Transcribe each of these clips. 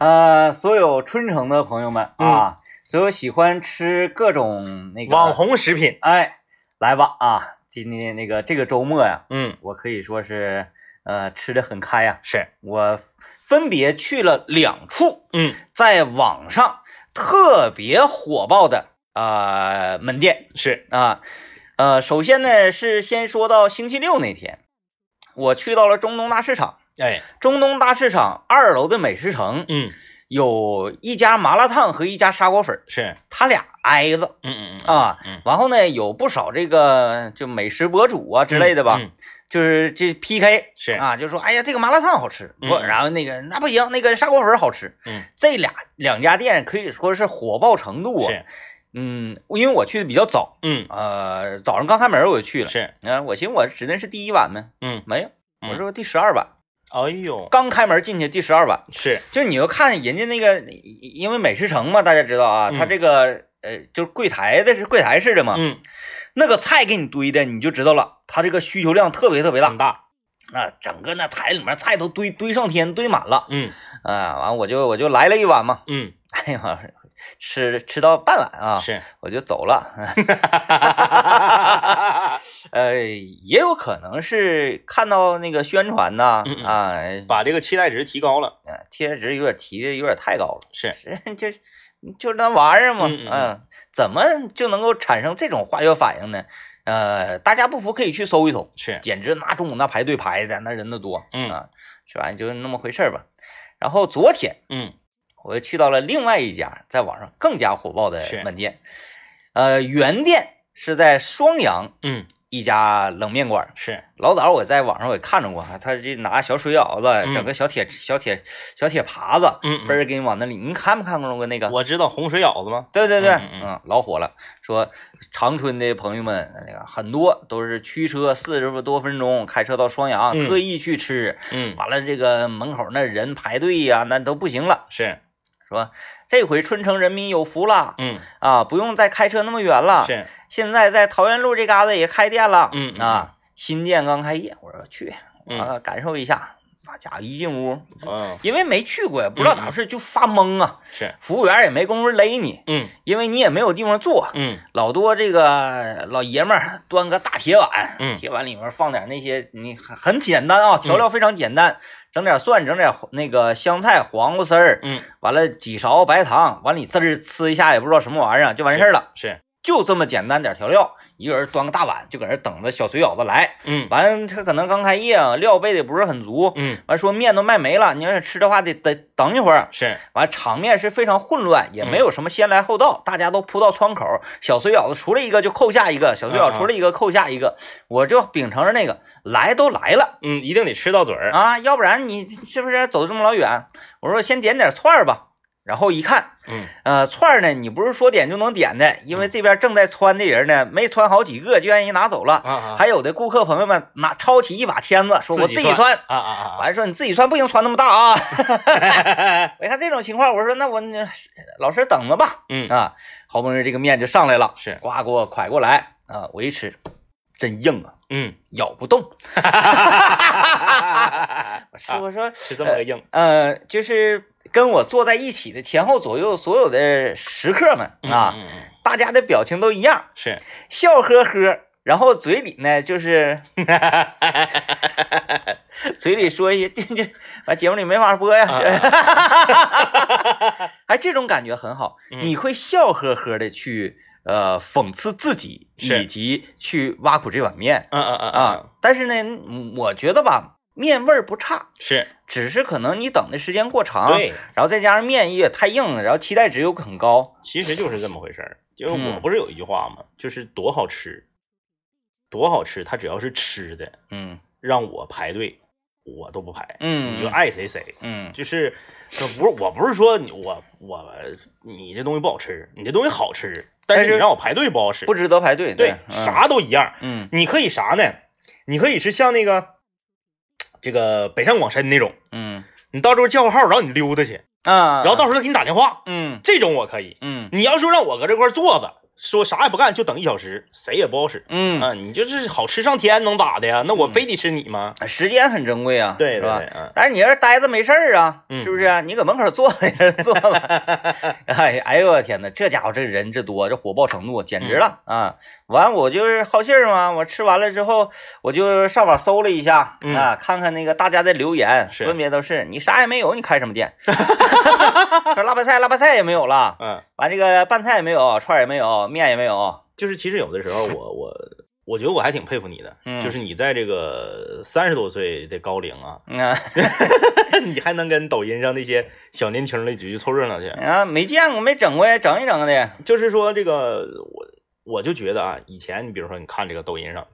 呃，所有春城的朋友们嗯啊，所有喜欢吃各种那个网，红食品，哎，来吧啊！今天那个这个周末呀，嗯，我可以说是呃吃的很开呀、是，我分别去了两处嗯，在网上特别火爆的呃门店是，啊。呃，首先呢是先说到星期六那天，我去到了中东大市场。哎，中东大市场二楼的美食城嗯，有一家麻辣烫和一家砂锅粉儿，是，他俩挨着嗯嗯嗯，啊。嗯，然后呢，有不少这个就美食博主啊之类的吧，嗯，嗯。就是这 PK 是，啊，就说哎呀这个麻辣烫好吃，不，嗯然后那个那不行，那个砂锅粉好吃。嗯，这俩两家店可以说是火爆程度啊。是，嗯，因为我去的比较早，嗯，呃，早上刚开门我就去了。是，啊，我寻思我指定是第一碗呗，嗯，没有，嗯。我说第十二碗，哎呦，刚开门进去第十二碗。是，就是你要看人家那个，因为美食城嘛，大家知道啊，嗯。它这个呃，就是柜台的是柜台式的嘛，嗯，那个菜给你堆的，你就知道了，他这个需求量特别特别大。很大，啊，整个那台里面菜都堆堆上天，堆满了。嗯。啊，完我就我就来了一碗嘛，嗯，哎呀，吃吃到半碗啊，是，我就走了，呃，也有可能是看到那个宣传呐嗯嗯啊，把这个期待值提高了，啊、期待值有点提的有点太高了。是，是 就就那玩意儿嘛，嗯怎么就能够产生这种化学反应呢？呃，大家不服可以去搜一搜，是，简直那中午那排队排的那人的多，嗯。啊，这玩意就那么回事儿吧。然后昨天嗯，我又去到了另外一家在网上更加火爆的门店，呃，原店是在双阳嗯，一家冷面馆。是，老早我在网上我也看着过，他这拿小水舀子，嗯整个小铁小铁小铁耙子，嗯嗯嘣儿给你往那里，你看没看过那个？我知道洪水舀子吗？对对对，嗯老火了。说长春的朋友们，那个很多都是驱车四十多分钟开车到双阳，嗯特意去吃。嗯，完了，这个门口那人排队呀、那都不行了。是，说这回春城人民有福了嗯，啊，不用再开车那么远了。是，现在在桃园路这嘎达也开店了。嗯嗯啊，新店刚开业，我说去，嗯啊，感受一下。那家伙一进屋，嗯，因为没去过，也不知道咋回事，就发懵啊。是，服务员也没工夫勒你，嗯因为你也没有地方坐。嗯老多这个老爷们儿端个大铁碗，嗯铁碗里面放点那些，你很很简单啊，调料非常简单，整点蒜，整点那个香菜、黄瓜丝儿，嗯，完了几勺白糖，完了你滋儿呲一下，也不知道什么玩意儿，就完事儿了，是，就这么简单点调料，一个人端个大碗就搁那等着小水舀子来，嗯。完他可能刚开业啊，料备的不是很足，嗯，完说面都卖没了，你要想吃的话得得等一会儿，是，完，场面是非常混乱，也没有什么先来后到，大家都扑到窗口，小水舀子出来一个就扣下一个，小水舀出来一个扣下一个，我就秉承着那个来都来了嗯，一定得吃到嘴儿，啊，要不然你是不是走这么老远？我说先点点串儿吧，然后一看，嗯呃，串儿呢，你不是说点就能点的，因为这边正在穿的人呢，没穿好几个就让人拿走了，啊啊，还有的顾客朋友们拿抄起一把签子，说我自己穿。啊啊啊，完了说你自己穿不行，穿那么大啊！我一看这种情况，我说那我老师等着吧。嗯啊，好不容易这个面就上来了，是，呱给我蒯过来啊！我一吃，真硬啊，嗯，咬不动。我说我说是这么个硬，呃，就是跟我坐在一起的前后左右所有的食客们啊，嗯，嗯。大家的表情都一样，是，笑呵呵。然后嘴里呢，就是 嘴里说一些，这这，完节目里没法播呀，哎，这种感觉很好，嗯。你会笑呵呵的去呃讽刺自己，以及去挖苦这碗面嗯嗯嗯啊。但是呢，嗯我觉得吧，面味儿不差，是，只是可能你等的时间过长，对，然后再加上面也太硬了，然后期待值又很高，其实就是这么回事儿。就是嗯我不是有一句话吗？就是多好吃，多好吃，它只要是吃的，嗯让我排队，我都不排，嗯，你就爱谁谁。嗯就是，这不是我不是说你我我你这东西不好吃，你这东西好吃，但但是是你让我排队不好使。不值得排队，对，嗯啥都一样。嗯你可以啥呢？你可以是像那个这个北上广深那种，嗯你到时候叫个号，然后你溜达去，啊，然后到时候他给你打电话，嗯这种我可以。嗯你要说让我搁这块坐着，说啥也不干就等一小时，谁也不好使。嗯，啊，你就是好吃上天能咋的呀？那我非得吃你吗？时间很珍贵啊，是吧对对对，？嗯，但是你要是待着没事儿啊，嗯是不是？你搁门口坐着坐了，哎哎呦我天呐，这家伙这人这多，这火爆程度简直了、嗯啊！完我就是好信儿嘛，我吃完了之后，我就上网搜了一下、嗯啊，看看那个大家的留言，分别都是你啥也没有，你开什么店？说辣白菜，辣白菜也没有了，嗯，完这个拌菜也没有，串儿也没有，面也没有，就是其实有的时候 我我我觉得我还挺佩服你的，嗯。就是你在这个三十多岁的高龄啊，嗯啊。你还能跟抖音上那些小年轻的去凑热闹去。啊，没见过，没整过呀，整一整的，就是说这个我我就觉得啊，以前你比如说你看这个抖音上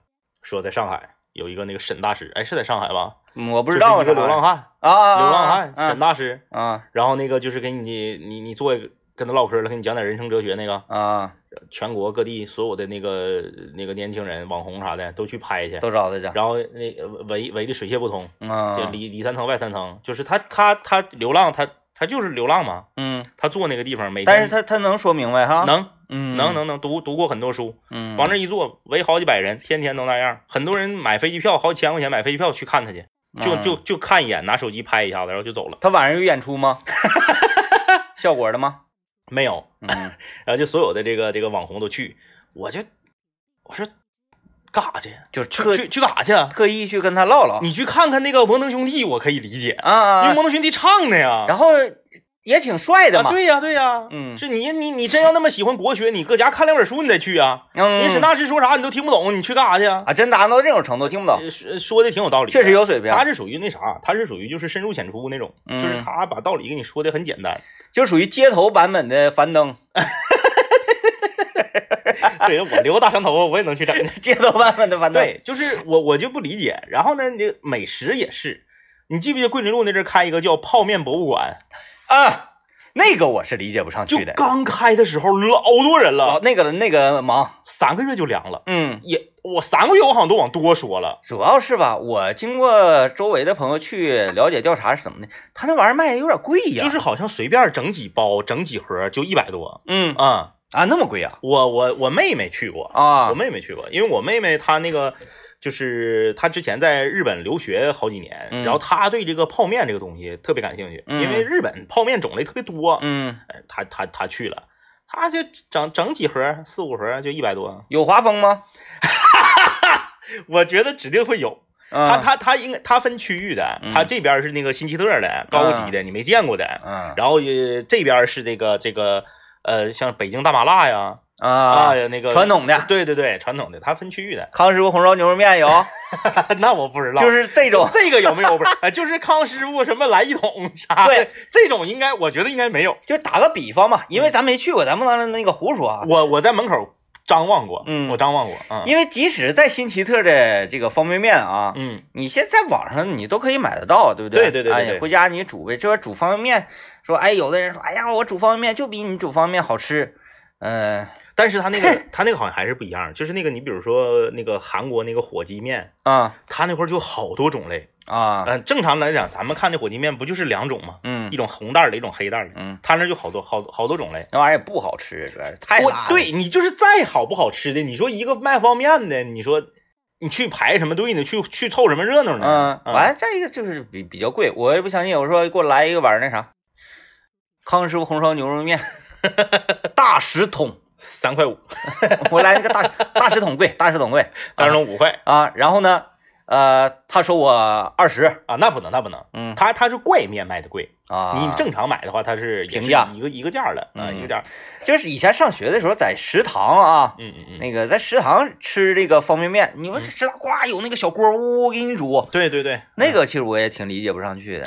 说在上海有一个那个沈大师，哎是在上海吧？嗯我不不知道啊一个流浪汉，啊流浪汉啊沈大师，啊。然后那个就是给你你你做一个跟他唠嗑了，给你讲点人生哲学那个，啊，全国各地所有的那个那个年轻人、网红啥的都去拍去，都找他去，然后那个围围的水泄不通，嗯，就里里三层外三层，就是他他他流浪，他他就是流浪嘛，嗯，他坐那个地方每天但是他他能说明白哈，，能。嗯，能，能能读读过很多书，嗯，往那一坐围好几百人，天天都那样，很多人买飞机票好几千块钱买飞机票去看他去，就嗯就就看一眼，拿手机拍一下子，然后就走了，他晚上有演出吗？效果的吗？没有，嗯，然后就所有的这个这个网红都去，我就我说干啥去？就是去去去干啥去啊？特意去跟他唠唠，你去看看那个摩登兄弟，我可以理解，啊因为摩登兄弟唱的呀。然后也挺帅的啊，嘛，对呀对呀，嗯是你你你真要那么喜欢国学，你搁家看两本书，你再去啊。嗯，人沈大师说啥你都听不懂，你去干啥去啊？啊，真达到这种程度，听不懂，呃说说的挺有道理，确实。有水平，他是属于那啥，他是属于就是深入浅出那种，嗯就是他把道理给你说的很简单。就属于街头版本的樊登，对我留个大长头发，我也能去整。街头版本的樊登，对，就是我我就不理解。然后呢，你这美食也是，你记不记得桂林路那阵儿开一个叫泡面博物馆？啊，那个我是理解不上去的，刚开的时候老多人哦了，，那个那个忙，三个月就凉了。嗯。也我三个月我好像都往多说了。主要是吧，我经过周围的朋友去了解调查是怎么的，他那玩意儿卖的有点贵呀，就是好像随便整几包、整几盒就一百多。嗯。啊、啊那么贵啊？我我我妹妹去过，啊。我妹妹去过，因为我妹妹她那个就是他之前在日本留学好几年，嗯然后他对这个泡面这个东西特别感兴趣，嗯因为日本泡面种类特别多，嗯。哎她她她去了，他就整整几盒四五盒就一百多，有华丰吗？我觉得指定会有。嗯。它它它应该他分区域的，他这边是那个新奇特的高级的，你没见过的，嗯。然后呃这边是这个这个呃像北京大麻辣呀啊那个传统的对对对传统的，它分区域的，康师傅红烧牛肉面有，那我不知道，就是这种 这个有没有不是？呃 就是康师傅什么来一桶啥的，对，这种应该我觉得应该没有。就打个比方嘛，因为咱没去过，咱不能那个胡说啊。我我在门口张望过，嗯我张望过，嗯因为即使在新奇特的这个方便面啊，嗯，你现在网上你都可以买得到，对不对？对对对对对哎，回家你煮呗。这边煮方便面，说哎，有的人说，哎呀，我煮方便面就比你煮方便面好吃。嗯但是他那个他那个好像还是不一样，就是那个你比如说那个韩国那个火鸡面，啊他那块就好多种类。啊嗯，正常来讲，咱们看的火鸡面不就是两种吗？嗯一种红袋儿的，一种黑袋儿的。嗯，他那就好多好好多种类。那玩意儿也不好吃，主要是太我辣了。对你就是再好不好吃的，你说一个卖方便面的，你说你去排什么队呢？去去凑什么热闹呢？嗯，完了再一个就是比比较贵，我也不相信。我说给我来一个碗那啥，康师傅红烧牛肉面，大十桶，三块五，我来那个大大石桶贵，大石桶贵，大石桶五块啊。然后呢，呃，他说我二十，啊，那不能，那不能。嗯他他是怪面卖的贵，啊，你正常买的话，它是平价一个一个价儿的啊，嗯一个价儿。就是以前上学的时候在食堂啊。嗯嗯嗯，那个在食堂吃这个方便面，你说食堂呱有那个小锅呜呜给你煮，对对对，那个其实我也挺理解不上去的。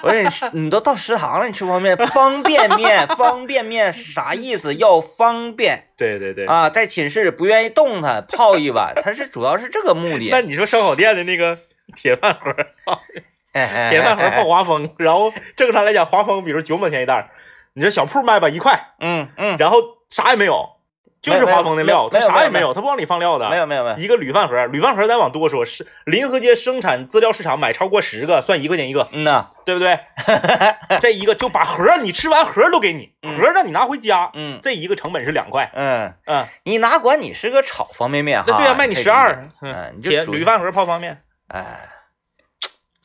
我说你吃你都到食堂了，你吃方便面，方便面，方便面啥意思？要方便对对对。啊，在寝室不愿意动它，泡一碗，它是主要是这个目的。那你说烧烤店的那个铁饭盒，铁饭盒哎泡，华丰，然后正常来讲，华丰比如九毛钱一袋儿，你这小铺卖吧一块，嗯嗯，然后啥也没有，就是华丰的料，它没有没啥也没有，它不往里放料的。没有没有没有，一个铝饭盒，铝饭盒咱往多说，是临河街生产资料市场买超过十个算一块钱一个，嗯呐，对不对？这一个就把盒你吃完盒都给你，嗯。盒让你拿回家，嗯。这一个成本是两块，嗯，嗯，你哪管你是个炒方便面哈，那对呀，卖你十二，嗯，铁铝，饭盒泡方便。面，哎，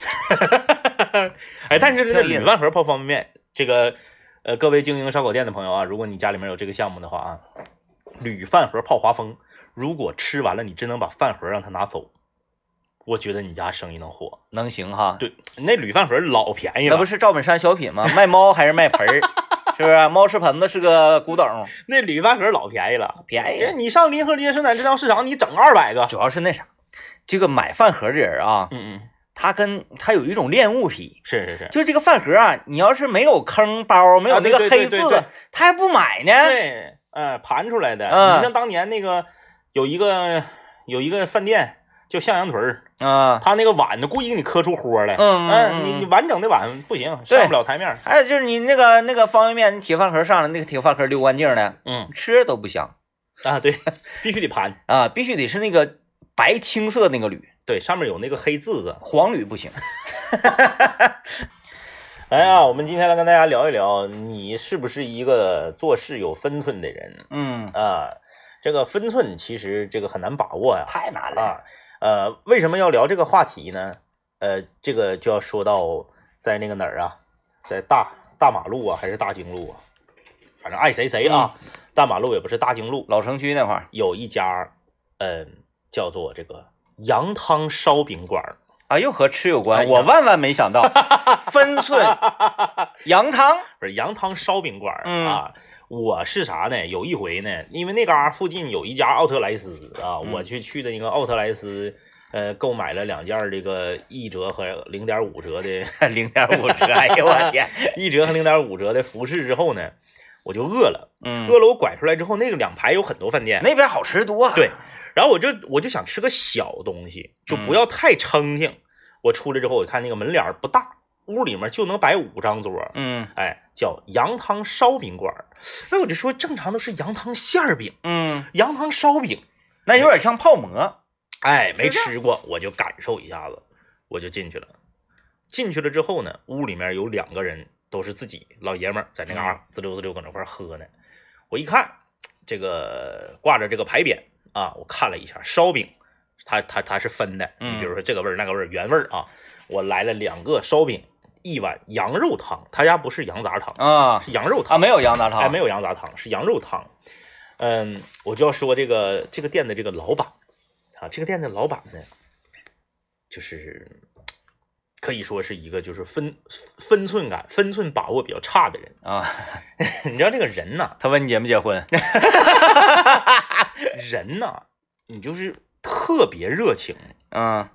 哎，但是这个铝饭盒泡方便面，这个呃，各位经营烧烤店的朋友啊，如果你家里面有这个项目的话啊，铝饭盒泡华丰，如果吃完了你真能把饭盒让他拿走，我觉得你家生意能火。能行哈。对，那铝饭盒老便宜了，那不是赵本山小品吗？卖猫还是卖盆儿？是不是？猫吃盆子是个古董，那铝饭盒老便宜了。便宜。你上临河街生产制造市场，你整二百个。主要是那啥，这个买饭盒的人啊，嗯嗯，他跟它有一种恋物癖，是是是，就这个饭盒啊，你要是没有坑包，没有那个黑字的，他还不买呢。对，嗯，盘出来的。嗯你像当年那个有一个有一个饭店叫向阳屯儿，啊，他那个碗呢故意给你磕出豁来。嗯你你完整的碗不行，对上不了台面儿。还有就是你那个那个方便面，你铁饭盒上来，那个铁饭盒溜干净的，嗯吃都不香啊，对，必须得盘。啊，必须得是那个白青色那个铝，对，上面有那个黑字子。黄铝不行。哎呀，我们今天来跟大家聊一聊，你是不是一个做事有分寸的人嗯，啊？这个分寸其实这个很难把握呀。太难了。啊，呃，为什么要聊这个话题呢？呃，这个就要说到在那个哪儿啊，在大大马路啊，还是大经路啊，反正爱谁谁啊。大马路也不是大经路，老城区那块儿有一家，嗯、叫做这个羊汤烧饼馆儿。啊，又和吃有关。哎呀我万万没想到，分寸 羊汤。不是羊汤烧饼馆儿嗯啊。我是啥呢？有一回呢，因为那嘎附近有一家奥特莱斯啊，嗯我去去的那个奥特莱斯，呃，购买了两件儿这个一折和零点五折的 零点五折，哎呦我天！一折和零点五折的服饰之后呢，我就饿了，嗯，饿了我拐出来之后，那个两排有很多饭店，那边好吃多。对，然后我就我就想吃个小东西，就不要太撑挺。我出来之后，我看那个门脸儿不大，屋里面就能摆五张桌，嗯哎，叫羊汤烧饼馆儿。那我就说，正常都是羊汤馅儿饼，嗯，羊汤烧饼，那有点像泡馍。哎，没吃过，我就感受一下子，我就进去了。进去了之后呢，屋里面有两个人，都是自己老爷们儿，在那嘎滋溜滋溜搁那块儿喝呢。我一看，这个挂着这个牌匾啊，我看了一下，烧饼，它它它是分的，你比如说这个味儿那个味儿原味儿啊，我来了两个烧饼，一碗羊肉汤，他家不是羊杂汤，啊是羊肉汤啊，没有羊杂汤，哎，没有羊杂汤，是羊肉汤。嗯，我就要说这个这个店的这个老板啊，这个店的老板呢，就是可以说是一个就是分分寸感、分寸把握比较差的人。啊。你知道这个人呢，他问你结没结婚？人呢，你就是特别热情嗯，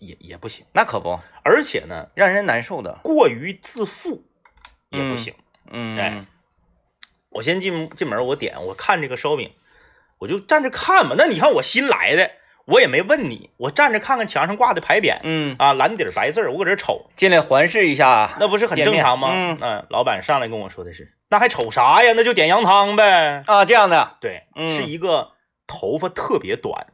也也不行，那可不，而且呢，让人难受的。过于自负也不嗯行。嗯，哎我先进进门，我点，我看这个烧饼，我就站着看嘛。那你看我新来的，我也没问你，我站着看看墙上挂的牌匾嗯，啊，蓝底儿白字儿，我搁这瞅，进来环视一下。那不是很正常吗？店面嗯，老板上来跟我说的是，那还瞅啥呀？那就点羊汤呗。啊，这样的。对，嗯是一个头发特别短，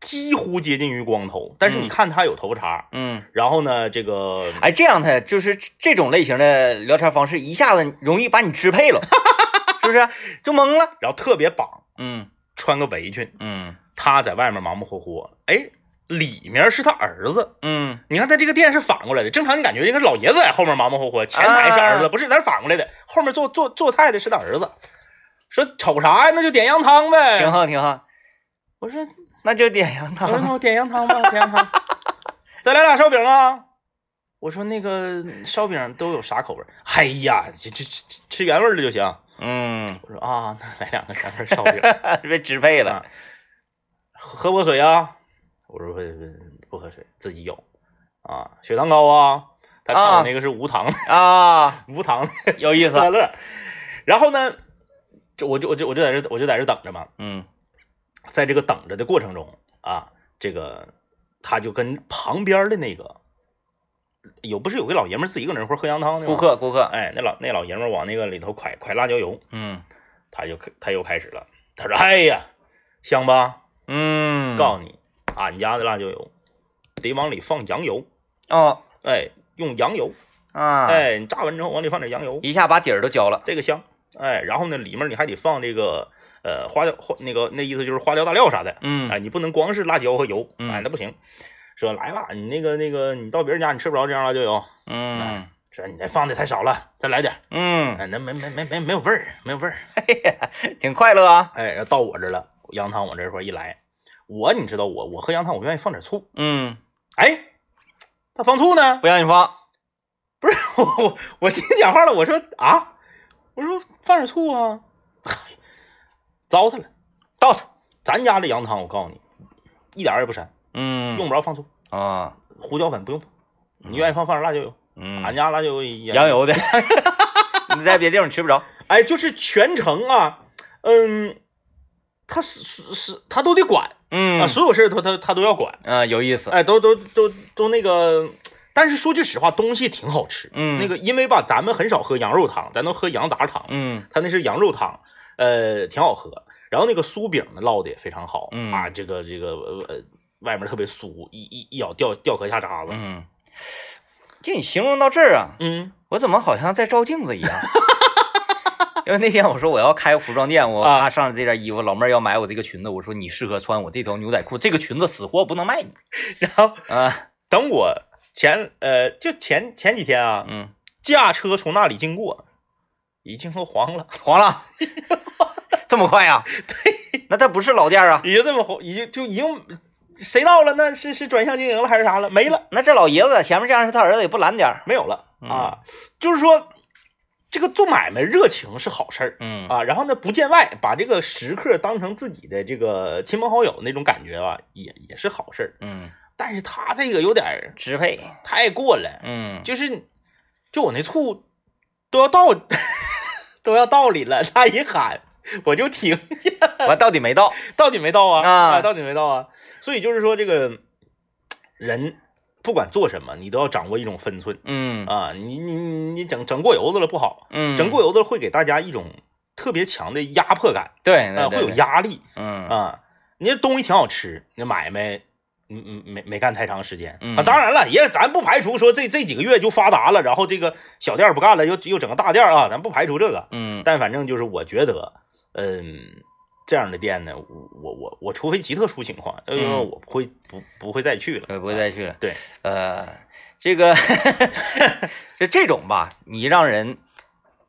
几乎接近于光头，但是你嗯看他有头发茬。嗯，然后呢，这个哎，这样的就是这种类型的聊天方式，一下子容易把你支配了，是不是？就懵了。然后特别绑，嗯穿个围裙，嗯他在外面忙忙活活，哎，里面是他儿子。嗯你看他这个店是反过来的，正常你感觉这个老爷子在后面忙忙活活，前台是儿子，啊不是，咱是反过来的，后面做做做菜的是他儿子。说瞅啥呀？那就点羊汤呗。挺。好挺好。我说那就点羊我说那汤。我点羊汤吧，点羊汤。再来俩烧饼啊！我说那个烧饼都有啥口味？哎呀，这这这吃原味的就行。嗯，我说啊，那来两个原味烧饼。被支配了。啊喝口水啊？我说不不喝水，自己有啊。血糖高啊？他看我那个是无糖的，啊，无糖的有意思 乐。乐。然后呢，这我就我就我就在这我就在这等着嘛，嗯在这个等着的过程中啊，这个他就跟旁边的那个有不是有个老爷们自己搁那块儿喝羊汤的吗顾，客顾客。哎，那老那老爷们往那个里头蒯蒯辣椒油，嗯他就他又开始了，他说：“哎呀，香吧？嗯，告诉你，俺家的辣椒油得往里放羊油，哦哎，用羊油，啊，，哎，你炸完之后往里放点羊油，一下把底儿都焦了。这个香。哎，然后呢，里面你还得放这个呃花椒花那个那意思就是花椒大料啥的，嗯哎，你不能光是辣椒和油，嗯哎，那不行。说来吧，你那个那个你到别人家你吃不着这样辣椒油，嗯说你这放的太少了，再来点，嗯，哎，那没没没没没有味儿，没有味儿。挺快乐啊。哎，到我这儿了，羊汤往这块儿一来，我你知道我我喝羊汤我愿意放点醋，嗯，哎，他放醋呢？不让你放。不是我我我听讲话了，我说啊，我说放点醋啊，嗨，糟蹋了，倒它。咱家这羊汤我告诉你，一点也不膻，嗯，用不着放醋，啊，胡椒粉不用放，你愿意放放点辣椒油，嗯，俺家辣椒油也羊，油的，你在别地方吃不着。哎，就是全程啊，嗯，他是是是，他都得管嗯啊，所有事儿他他他都要管，啊，有意思。哎，都都都都那个，但是说句实话，东西挺好吃。嗯那个因为吧，咱们很少喝羊肉汤，咱都喝羊杂汤。嗯他那是羊肉汤，呃，挺好喝。然后那个酥饼呢，烙的也非常好。嗯啊，这个这个呃呃，外面特别酥，一一一咬掉掉壳下渣子。嗯，就你形容到这儿啊，嗯我怎么好像在照镜子一样？因为那天我说我要开个服装店，我啊怕上这件衣服，老妹儿要买我这个裙子，我说你适合穿我这条牛仔裤，这个裙子死活不能卖你 然后啊。等我前呃就前前几天啊，嗯，驾车从那里经过，已经都黄了，黄了，这么快呀、对，那它不是老店啊，已经这么黄，已经就已经谁到了？那是是转向经营了还是啥了？没了。那这老爷子在前面这样是他儿子也不拦点儿。没有了嗯啊，就是说，这个做买卖热情是好事儿嗯。啊，然后呢不见外，把这个食客当成自己的这个亲朋好友那种感觉吧，也也是好事儿。嗯，但是他这个有点支配。太过了，嗯，就是就我那醋都要到 都要到里了，他一喊我就停下，完到底没到。到底没到啊。啊到底没到啊，所以就是说这个人不管做什么，你都要掌握一种分寸。嗯啊，你你你你整整过油子了不好，嗯，整过油子会给大家一种特别强的压迫感，对，啊，会有。压力嗯啊。你这东西挺好吃，那买卖，嗯嗯，没没干太长时间嗯啊。当然了，也咱不排除说这这几个月就发达了，然后这个小店儿不干了，又又整个大店儿啊，咱不排除这个。嗯但反正就是我觉得，嗯，这样的店呢，我我我我除非极特殊情况，呃，嗯我不会不不会再去了，呃，不会再去了。对，呃，这个 就这种吧，你让人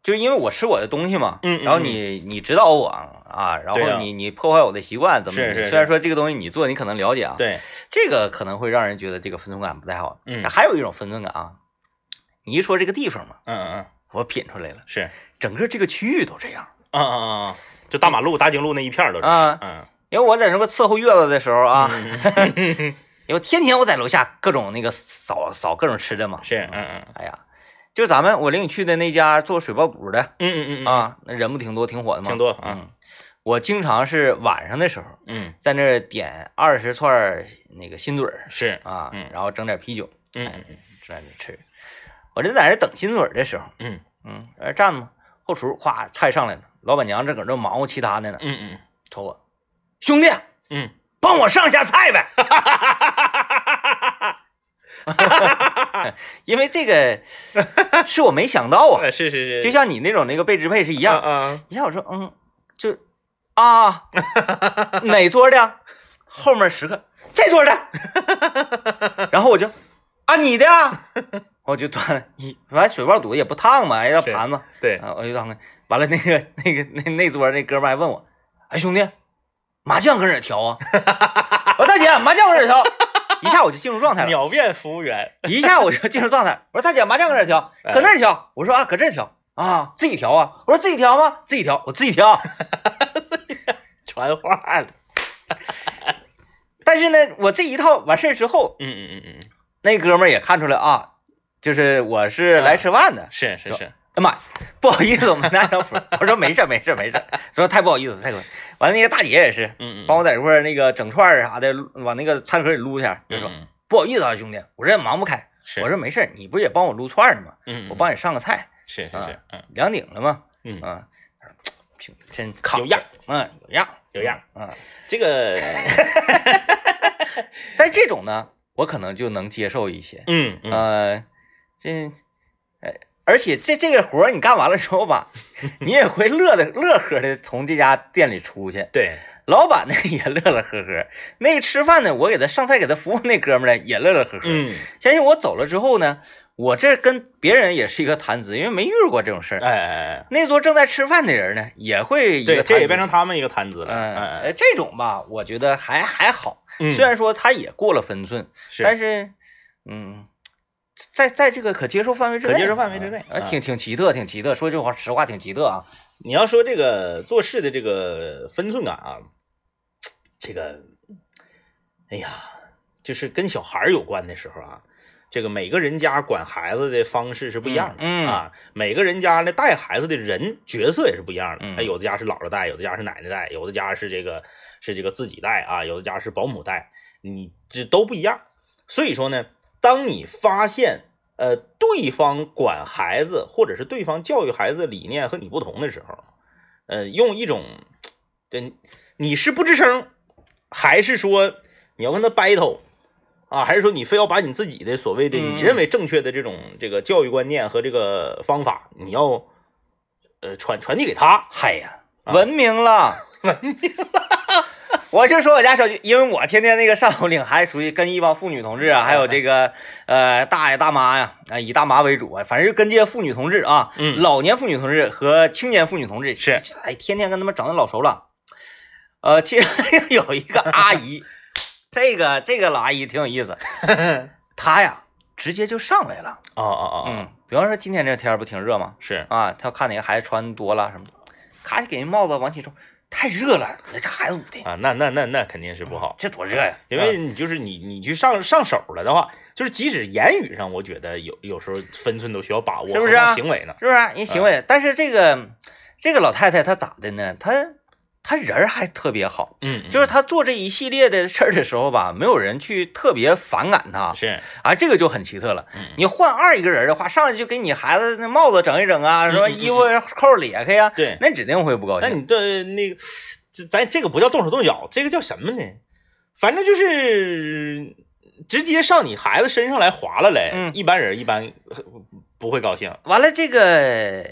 就因为我吃我的东西嘛，嗯嗯然后你你指导我啊，然后你你破坏我的习惯怎么是是是虽然说这个东西你做你可能了解啊，，对，这个可能会让人觉得这个分寸感不太好。嗯还有一种分寸感啊，你一说这个地方嘛，嗯嗯嗯，我品出来了，是，整个这个区域都这样。嗯嗯嗯嗯，就大马路、大经路那一片儿都是，啊嗯。因为我在那个伺候月子的时候啊，嗯。因为天天我在楼下各种那个扫扫各种吃的嘛。是，嗯嗯。哎呀，就咱们我领你去的那家做水爆肚的嗯嗯嗯，啊，那人不挺多，挺火的吗？挺多啊嗯，我经常是晚上的时候嗯。在那儿点二十串那个新嘴儿是，啊，嗯。然后整点啤酒，嗯哎在那吃。我就在那儿等新嘴儿的时候，嗯。嗯，在那儿站着嘛，后厨咵菜上来了，老板娘正搁这忙活其他的呢，嗯嗯。瞅我，兄弟，嗯，帮我上一下菜呗。因为这个是我没想到啊，嗯，是是是，就像你那种那个被支配是一样。啊一下我说嗯，就啊。哪桌的？后面十个。这桌的，然后我就啊你的呀，我就端一完水爆肚也不烫嘛，一个盘子对，啊，我就当完了那个那个那那桌那哥们还问我，哎兄弟，麻将搁哪调啊？我说大姐麻将搁哪调？一下我就进入状态了。秒变服务员，一下我就进入状态。我说大姐，麻将搁哪调？哎搁那儿调。我说啊，搁这调啊，自己调啊。我说自己调吗？自己调，我自己调。传话了，但是呢，我这一套完事儿之后，嗯嗯嗯嗯，那哥们儿也看出来啊，就是我是来吃饭的。是是是，哎妈呀，不好意思，我们拿张符。我说没事没事没事儿，说太不好意思太可。完了那个大姐也是，嗯嗯，帮我在这块那个整串啥的，往那个餐盒里撸去，就说嗯不好意思啊兄弟，我这忙不开。是，我说没事，你不是也帮我撸串呢吗？嗯，我帮你上个菜，是是是，嗯两顶了吗？嗯啊，挺真有样，嗯，有样，有样，嗯。这个，但是这种呢，我可能就能接受一些。嗯嗯呃，这，呃，而且这这个活儿你干完了之后吧，你也会乐的乐呵的从这家店里出去。对，老板呢也乐乐呵呵，那个吃饭呢，我给他上菜给他服务那哥们儿呢也乐乐呵呵。嗯，相信我走了之后呢，我这跟别人也是一个谈资，因为没遇过这种事儿。哎哎哎，那桌正在吃饭的人呢，也会对，这也变成成他们一个谈资了。嗯，哎呃，这种吧，我觉得还还好。嗯，虽然说他也过了分寸，是，但是，嗯，在在这个可接受范围之内，可接受范围之内啊，啊挺挺奇特，挺奇特。说这话实话，挺奇特啊。你要说这个做事的这个分寸感啊，这个，哎呀，就是跟小孩儿有关的时候啊，这个每个人家管孩子的方式是不一样的，嗯嗯啊，每个人家呢带孩子的人角色也是不一样的，嗯哎，有的家是姥姥带，有的家是奶奶带，有的家是这个是这个自己带啊，有的家是保姆带，你这都不一样。所以说呢，当你发现呃对方管孩子或者是对方教育孩子的理念和你不同的时候，呃，用一种 对你是不吱声，还是说你要跟他 battle 啊，还是说你非要把你自己的所谓的嗯。你认为正确的这种这个教育观念和这个方法，你要呃传传递给他？嗨呀，啊。文明了，文明我就说我家小区，因为我天天那个上午领孩子出去，跟一帮妇女同志啊，还有这个呃大爷大妈呀，啊以大妈为主啊，反正就跟这些妇女同志啊，嗯老年妇女同志和青年妇女同志是，哎，天天跟他们整的老熟了。呃，其实 有一个阿姨，这个这个老阿姨挺有意思，她呀直接就上来了，哦哦哦，嗯，比方说今天这天不挺热吗？是啊，她要看哪个孩子穿多了什么，咔就给人帽子往起抽，太热了，那这孩子捂的，啊，那那那那肯定是不好。这多热呀！因为你就是你，你去上上手了的话，就是即使言语上，我觉得有有时候分寸都需要把握，是不是啊行为呢？是不是啊？人行为，但是这个这个老太太她咋的呢？她她人儿还特别好，嗯，就是他做这一系列的事儿的时候吧，没有人去特别反感他是，啊，这个就很奇特了。嗯你换二一个人的话，上来就给你孩子那帽子整一整啊，什么衣服扣裂开呀，对。那指定会不高兴。那你这那个，咱这个不叫动手动脚，这个叫什么呢？反正就是直接上你孩子身上来划拉来，嗯一般人一般呃不会高兴完了，这个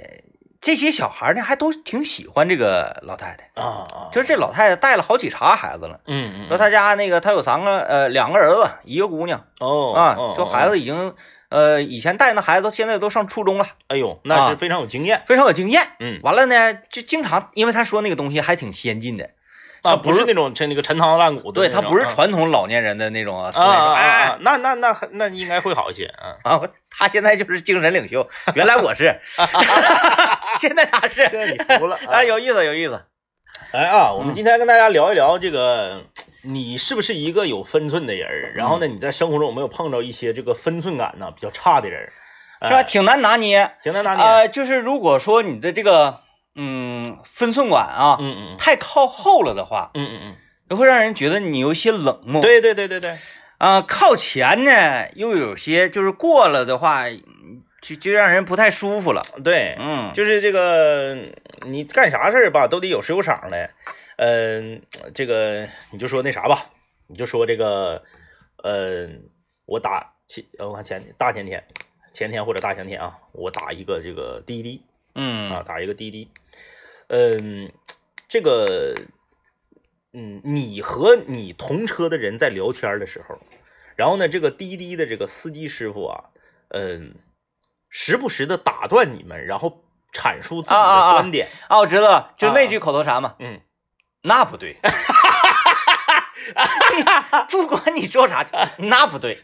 这些小孩呢，还都挺喜欢这个老太太，啊啊，就是这老太太带了好几茬孩子了。嗯嗯，说他家那个，他有三个呃两个儿子，一个姑娘。哦啊哦，就孩子已经呃以前带那孩子，现在都上初中了，哎呦，那是啊。非常有经验，非常有经验。嗯。完了呢，就经常因为他说那个东西还挺先进的，啊，他不是那种陈那个陈汤烂骨的对他不是传统老年人的那种啊啊那那那那应该会好一些啊。啊，他现在就是精神领袖，原来我是，现在他是，这你服了 哎，有意思有意思，哎啊，我嗯们今天跟大家聊一聊这个，你是不是一个有分寸的人？然后呢，你在生活中有没有碰到一些这个分寸感呢比较差的人儿？是吧？哎挺难拿捏。挺难拿捏。呃，就是如果说你的这个嗯分寸感啊嗯嗯太靠后了的话，嗯嗯也会让人觉得你有一些冷漠。嗯，对对对对对，啊、靠前呢又有些就是过了的话，嗯就就让人不太舒服了。对，嗯，就是这个你干啥事儿吧，都得有时有场的。嗯、这个你就说那啥吧，你就说这个，呃，我打前，呃我看前大前天，前天或者大前天啊，我打一个这个滴滴。嗯啊，打一个滴滴。嗯，这个，嗯，你和你同车的人在聊天的时候，然后呢，这个滴滴的这个司机师傅啊，嗯，时不时的打断你们，然后阐述自己的观点。啊，我知道了，就那句口头禅嘛。嗯，那不对，不管你说啥，那不对，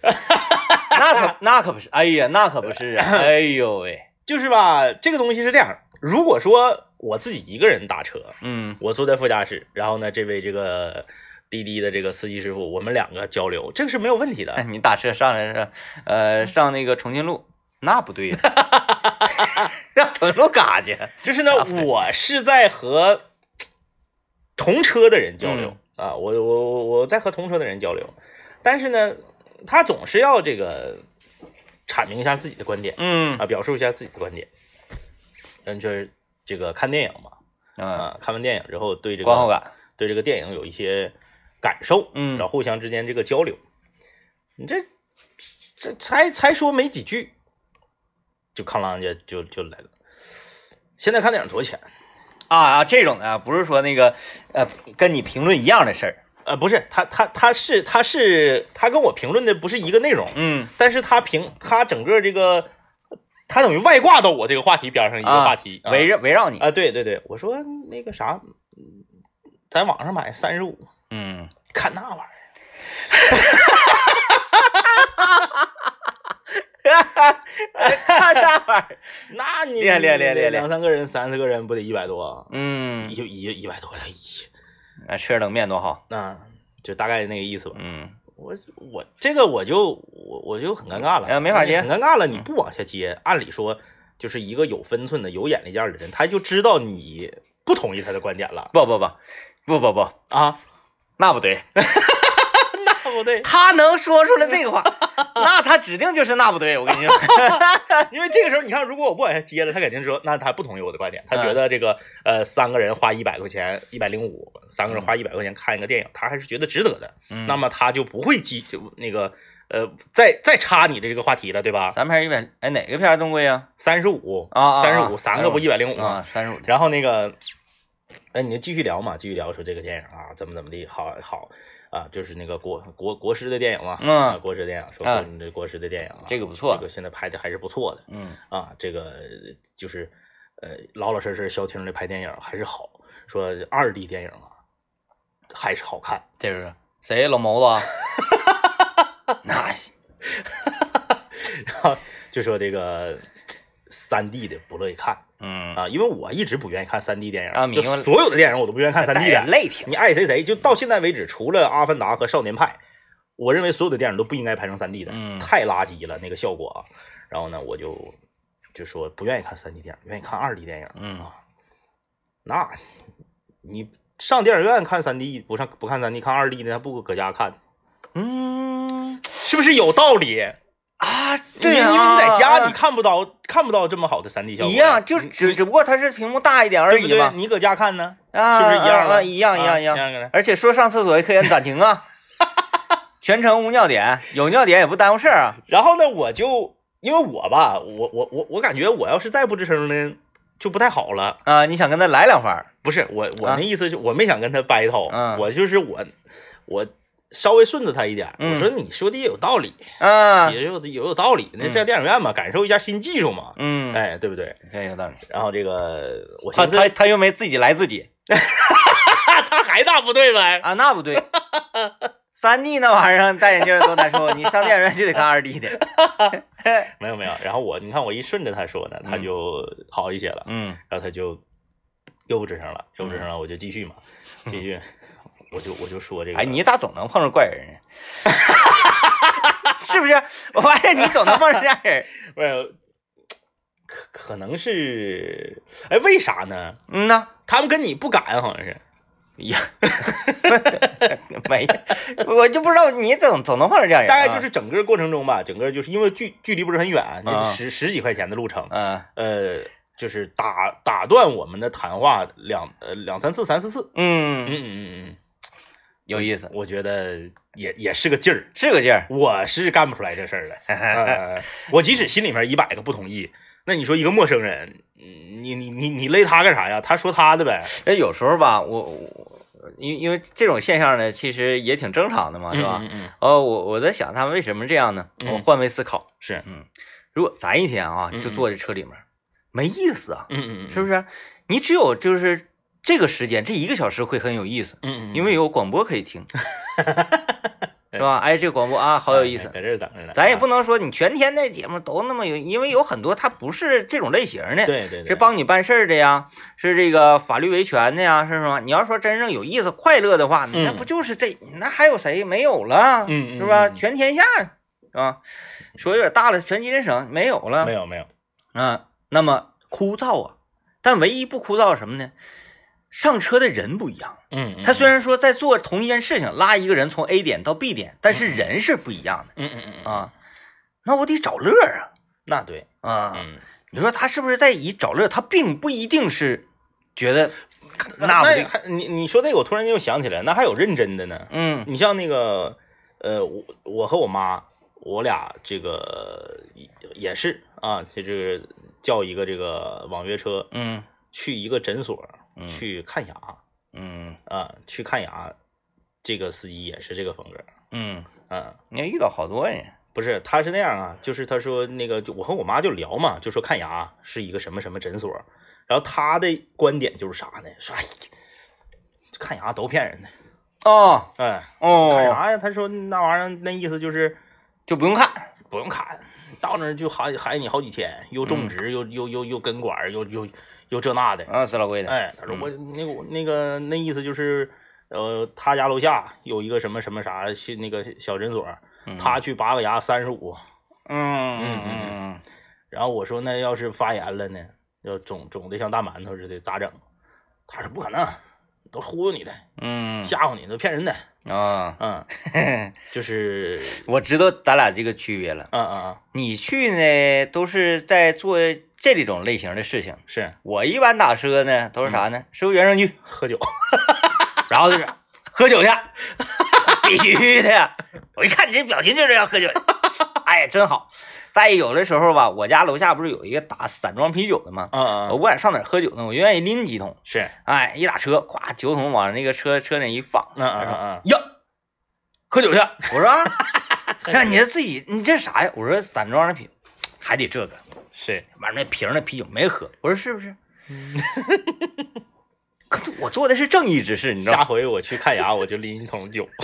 那可那可不是，哎呀，那可不是啊，哎呦喂，就是吧，这个东西是这样，如果说我自己一个人打车，嗯我坐在副驾驶，然后呢，这位这个滴滴的这个司机师傅，我们两个交流，这个是没有问题的。哎你打车上来是，呃，上那个重庆路，那不对呀，上重庆路干啥去？就是呢我是在和同车的人交流、啊，我我我我在和同车的人交流，但是呢，他总是要这个阐明一下自己的观点嗯。啊，表述一下自己的观点。嗯，就是这个看电影嘛，嗯，啊，看完电影之后对这个观后感，对这个电影有一些感受，嗯。然后互相之间这个交流。你这这才才说没几句，就康啷就就就来了。现在看电影多少钱？啊啊，这种的不是说那个呃跟你评论一样的事儿，呃，不是，他他他是他是他跟我评论的不是一个内容，嗯但是他评他整个这个，他等于外挂到我这个话题边上一个啊话题，啊围绕围绕你，啊，对对对，我说那个啥，嗯在网上买三十五，嗯，看那玩意儿，看这玩意儿，那你厉害厉害厉害厉害两三个人、三四个人不得一百多啊？嗯。一，一一百多呀，一，啊吃点冷面多好，那就大概那个意思吧。嗯。我我这个我就我我就很尴尬了，呃没法接。很尴尬了。你不往下接，按理说就是一个有分寸的、有眼力见儿的人，他就知道你不同意他的观点了。不不不。不不不，啊。那不对，那不对，他能说出来这个话，那他指定就是那不对，我跟你说，因为这个时候你看，如果我不往下接了，他肯定说那他不同意我的观点，他嗯觉得这个 呃三个人花一百块钱，一百零五，三个人花一百块钱看一个电影，他还是觉得值得的，嗯。那么他就不会记就那个呃再再插你的这个话题了，对吧？三片一百，哎哪个片儿这么贵啊？三十五啊三十五，三个不一百零五吗？啊，三十五，然后那个，哎，你就继续聊嘛，继续聊说这个电影啊，怎么怎么地，好好啊，就是那个国国国师的电影嘛，嗯啊，国师电影，说啊国这国师的电影啊，这个不错这个现在拍的还是不错的嗯啊，这个就是呃老老实实消停的拍电影还是好，说二 D 电影啊还是好看，这是谁老毛子啊？那然后就说这个三 D 的不乐意看嗯啊，因为我一直不愿意看三 D 电影啊就所有的电影我都不愿意看三 D 的累挺，你爱谁谁，就到现在为止，除了《阿凡达》和《少年派》，我认为所有的电影都不应该拍成三 D 的，嗯太垃圾了那个效果啊。然后呢，我就就说不愿意看三 D 电影，愿意看二 D 电影。嗯啊，那你上电影院看三 D，不上不看三 D，看二 D 的，还不如搁家看，嗯是不是有道理？啊，对呀，因为你在家啊你看不到看不到这么好的三 D 效果，一样，就是只只不过它是屏幕大一点而已嘛对？已嘛，你搁家看呢，啊，是不是一样？啊啊一样一啊样一样。而且说上厕所也可以按暂停啊，全程无尿点，有尿点也不耽误事儿啊。然后呢，我就因为我吧，我我我我感觉我要是再不吱声呢，就不太好了。啊，你想跟他来两番不是我我啊那意思是我没想跟他 battle，、嗯我就是我我稍微顺着他一点，嗯我说你说的也有道理，嗯？也有也有道理。那在电影院嘛，感受一下新技术嘛，嗯，哎，对不对？这有道理。然后这个我他他他又没自己来自己 他还大不对呗，啊，那不对。三 D 那玩意儿戴眼镜多难受，你上电影院就得看二 D 的。没有没有。然后我你看我一顺着他说呢，他嗯就好一些了，嗯然后他就又不吱声了，又不吱声了，我就继续嘛，继续，我就我就说这个，哎，你咋总能碰上怪人呢？是不是？我发现你总能碰上这样人。不是，可可能是，哎，为啥呢？嗯呐，他们跟你不敢，好像是。呀，没，我就不知道你总总能碰上这样人。大概就是整个过程中吧，整个就是因为距距离不是很远，那啊是十十几块钱的路程，嗯，呃，就是打打断我们的谈话两呃两三次、三四次。嗯嗯，嗯嗯嗯，有意思，我觉得也也是个劲儿。是个劲儿。我是干不出来这事儿的。呃，我即使心里面一百个不同意，那你说一个陌生人，嗯你你你你勒他干啥呀？他说他的呗，哎，有时候吧，我我因因为这种现象呢，其实也挺正常的嘛，是吧？嗯嗯嗯，哦，我我在想他们为什么这样呢？嗯我换位思考，是，如果咱一天啊嗯就坐在车里面，没意思啊，嗯嗯嗯，是不是？你只有就是这个时间，这一个小时会很有意思，嗯嗯，因为有广播可以听，是吧？哎，这个广播啊，好有意思。在这儿等着呢。咱也不能能说你全天的节目都那么有，因为有很多它不是这种类型的，对对对，是帮你办事儿的呀，是这个法律维权的呀，是什么？你要说真正有意思、快乐的话，那嗯不就是这？那还有谁没有了？嗯嗯是吧？嗯全天下是吧？说有点大了，全吉林省没有了。没有没有，啊，那么枯燥啊，但唯一不枯燥什么呢？上车的人不一样，嗯，嗯他虽然说在做同一件事情，拉一个人从 A 点到 B 点，但是人是不一样嗯嗯嗯的啊。那我得找乐啊。那对，啊你说他是不是在以找乐？他并不一定是觉得那那你你说这个，我突然间又想起来，那还有认真的呢。嗯。你像那个，呃，我我和我妈，我俩这个也也是啊，这这个叫一个这个网约车嗯。去一个诊所嗯去看牙嗯啊，去看牙，这个司机也是这个风格，嗯，嗯。你也遇到好多人，不是，他是那样啊，就是他说那个，就我和我妈就聊嘛，就说看牙是一个什么什么诊所，然后他的观点就是啥呢？说哎，看牙都骗人的，哦哎，哦，看啥呀？他说那玩意儿那意思就是就不用看，不用看，到那儿就喊喊你好几千，又种植，又又又又根管，又又又这那的，啊，死老贵的，哎，他说我那个我那个那意思就是，呃，他家楼下有一个什么什么啥新那个小诊所，嗯。他去拔个牙三十五。嗯嗯嗯嗯然后我说那要是发炎了呢，要肿肿的像大馒头似的，咋整？他说不可能，都忽悠你的，嗯吓唬你，都骗人的。嗯啊，嗯，就是，我知道咱俩这个区别了。嗯嗯嗯，你去呢，都是在做这种类型的事情。是我一般打车呢，都是啥呢？是不是原生剧？喝酒。然后就是 喝酒去，必须的呀！我一看你这表情就是要喝酒的。哎呀，真好。再有的时候吧，我家楼下不是有一个打散装啤酒的吗？嗯嗯嗯，我不管上哪儿喝酒呢，我就愿意拎几桶。是，哎，一打车，咵，酒桶往那个车车那一放，嗯嗯嗯嗯，呀，喝酒去。我说啊，那你自己你这啥呀？我说散装的啤还得这个，是，完了那瓶儿的啤酒没喝。我说是不是？可是我做的是正义之事，你知道吗？下回我去看牙，我就拎一桶酒。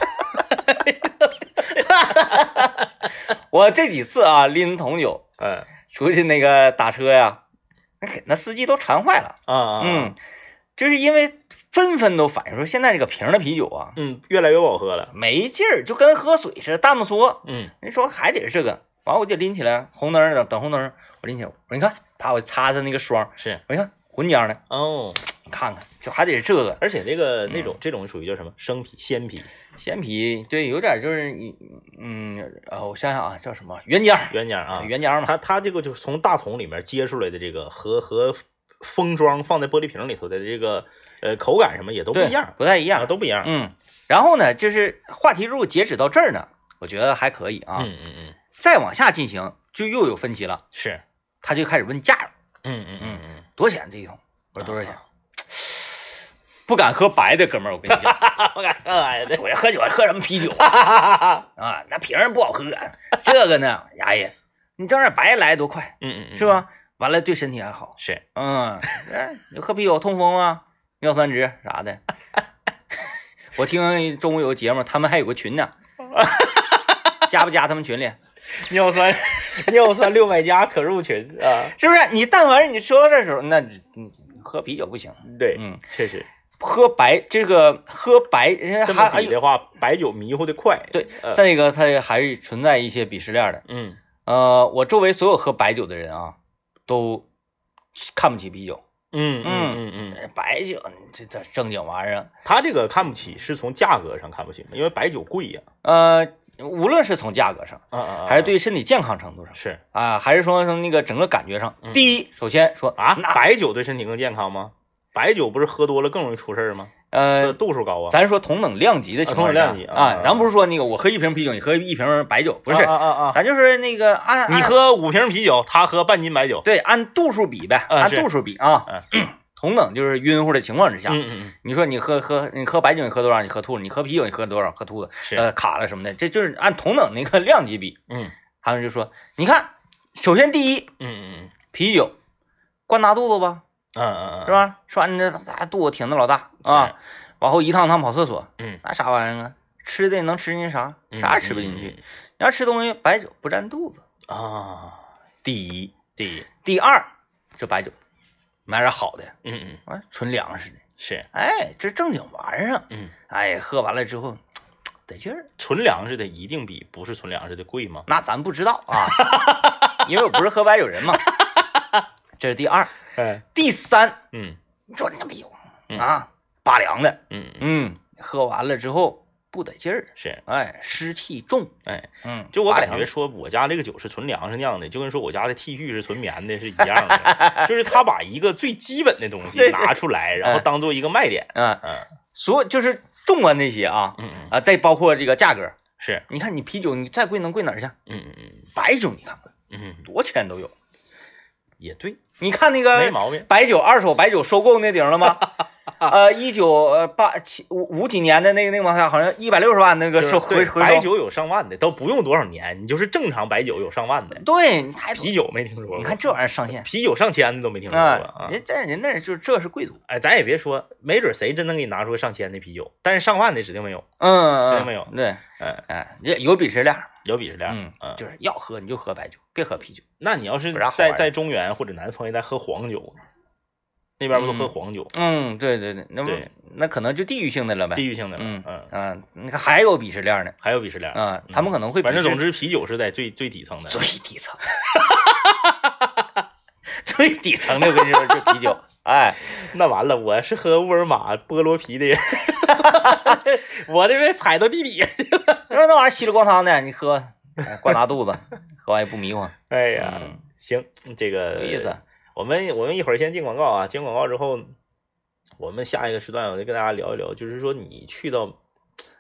我这几次啊拎桶酒嗯出去那个打车呀，那给那司机都馋坏了。啊嗯，就是因为纷纷都反映说现在这个瓶的啤酒啊嗯，越来越不好喝了。没劲儿，就跟喝水似的，淡不缩。嗯人说还得是这个，完我就拎起来，红灯等等红灯，我拎起来，我说你看，啪我擦擦那个霜，是我一看混浆的，哦，你看看，就还得是这个。而且这个那种这种属于叫什么？生啤、鲜啤、鲜啤，对，有点就是你嗯呃，我想想啊，叫什么？原浆，原浆啊，原浆嘛，它它这个就是从大桶里面接出来的这个和和封装放在玻璃瓶里头的这个呃口感什么也都不一样，不太一样。啊，，都不一样。嗯，然后呢，就是话题如果截止到这儿呢，我觉得还可以啊，嗯嗯嗯，再往下进行就又有分歧了，是，他就开始问价了，嗯嗯嗯嗯，多少钱这一桶？我说多少钱？不敢喝白的哥们儿，我跟你讲，不敢喝白的，我要喝酒还喝什么啤酒啊？啊，那瓶儿不好喝，这个呢，哎呀，你整点白来多快，嗯嗯嗯，是？吧？完了对身体还好，是，嗯，哎你喝啤酒痛风吗？尿酸值啥的。我听中午有个节目，他们还有个群呢，加不加他们群里？尿酸尿酸六百加可入群啊，是不是？你但凡你说到这时候，那你喝啤酒不行，对，嗯，确实，喝白这个喝白，人家还还有比的话，白酒迷糊的快，对呃，再一个它还是存在一些鄙视链的。嗯。呃，我周围所有喝白酒的人啊，都看不起啤酒。嗯嗯嗯嗯，呃白酒这这正经玩意儿，他这个看不起是从价格上看不起吗？因为白酒贵呀，呃，无论是从价格上，啊啊，还是对身体健康程度上是。啊，还是说从那个整个感觉上，嗯。第一，首先说啊，白酒对身体更健康吗？白酒不是喝多了更容易出事儿吗？呃，度数高啊，咱说同等量级的情况下啊同等量级啊啊，咱不是说那个我喝一瓶啤酒，你喝一瓶白酒，不是，啊啊啊，咱就是那个按你喝五瓶啤酒，他喝半斤白酒，对按度数比呗，按度数比啊，同等就是晕乎的情况之下，嗯嗯嗯，你说你喝喝你喝白酒你喝多少？你喝吐了，你喝啤酒你喝多少？喝吐了，是，呃卡了什么的，这就是按同等那个量级比。嗯。他们就说，你看，首先第一，嗯嗯。啤酒灌大肚子吧，嗯嗯嗯，是？吧？说你这大肚子挺的老大啊，往后一趟趟跑厕所，嗯，那啥玩意儿啊？吃的能吃进去啥？嗯啥也吃不进去。你要吃东西，白酒不占肚子。啊。第一，第一，第二，这白酒买点好的，嗯嗯完，纯粮食的，是，哎，这正经玩意儿。嗯，哎，喝完了之后得劲儿。纯粮食的一定比不是纯粮食的贵吗？那咱不知道啊，因为我不是喝白酒人嘛。这是第二，哎，第三，嗯。你说那啤酒嗯。啊，拔凉的，嗯。嗯。嗯，喝完了之后不不得劲儿，是，哎，湿气重，哎，嗯，就我感觉说我家这个酒是纯粮食酿的，就跟说我家的 T 恤是纯棉的是一样的，就是他把一个最基本的东西拿出来，然后嗯当做一个卖点。嗯，嗯。所就是纵观那些啊嗯嗯，啊，再包括这个价格，是，你看你啤酒你再贵能贵哪儿去？嗯嗯嗯。白酒你看看嗯，多钱都有，也对，你看那个没个毛病。白酒二手白酒收购那顶了吗？呃，一九呃八七五五几年的那个那个往下好像一百六十万那个是回回，白酒有上万的，都不用多少年，你就是正常白酒有上万的，对你太啤酒没听说过。你看这玩意儿上限啤酒上千的都没听说过啊，啊。人在人那儿就是这是贵族，哎，咱也别说，没准谁真能给你拿出个上千的啤酒，但是上万的指定没有。嗯，指定没有对，哎，哎，也有鄙视链，有鄙视链。嗯嗯，就是要喝你就喝白酒，别喝啤酒，那你要是在在中原或者南方一带喝黄酒，那边不都喝黄酒，嗯，对对对，那不那可能就地域性的了呗，地域性的了。嗯嗯，啊，你看还有鄙视链呢，还有鄙视链。啊，嗯他们可能会反正总之，啤酒是在最最底层的。最底层，最底层的，我跟你说，就啤酒。哎，那完了，我是喝沃尔玛菠萝啤的人，我这边踩到地底下。去了 那玩意儿稀里咣当的，你喝，哎灌拉肚子，喝完也不迷糊，哎呀，嗯行，这个有意思。我们我们一会儿先进广告啊，进广告之后，我们下一个时段我就跟大家聊一聊，就是说你去到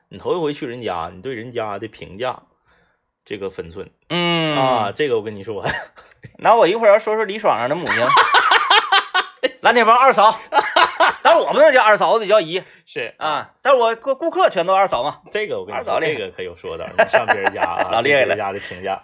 你头一回去人家，你对人家的评价这个分寸嗯啊，，这个我跟你说，那我一会儿要说说李爽的母亲，蓝铁帮二嫂，但是我不能叫二嫂，我得叫姨 是啊。但是我顾顾客全都二嫂嘛。这个我跟你说，这个可有说道，你上别人家啊，老厉害了别人家的评价。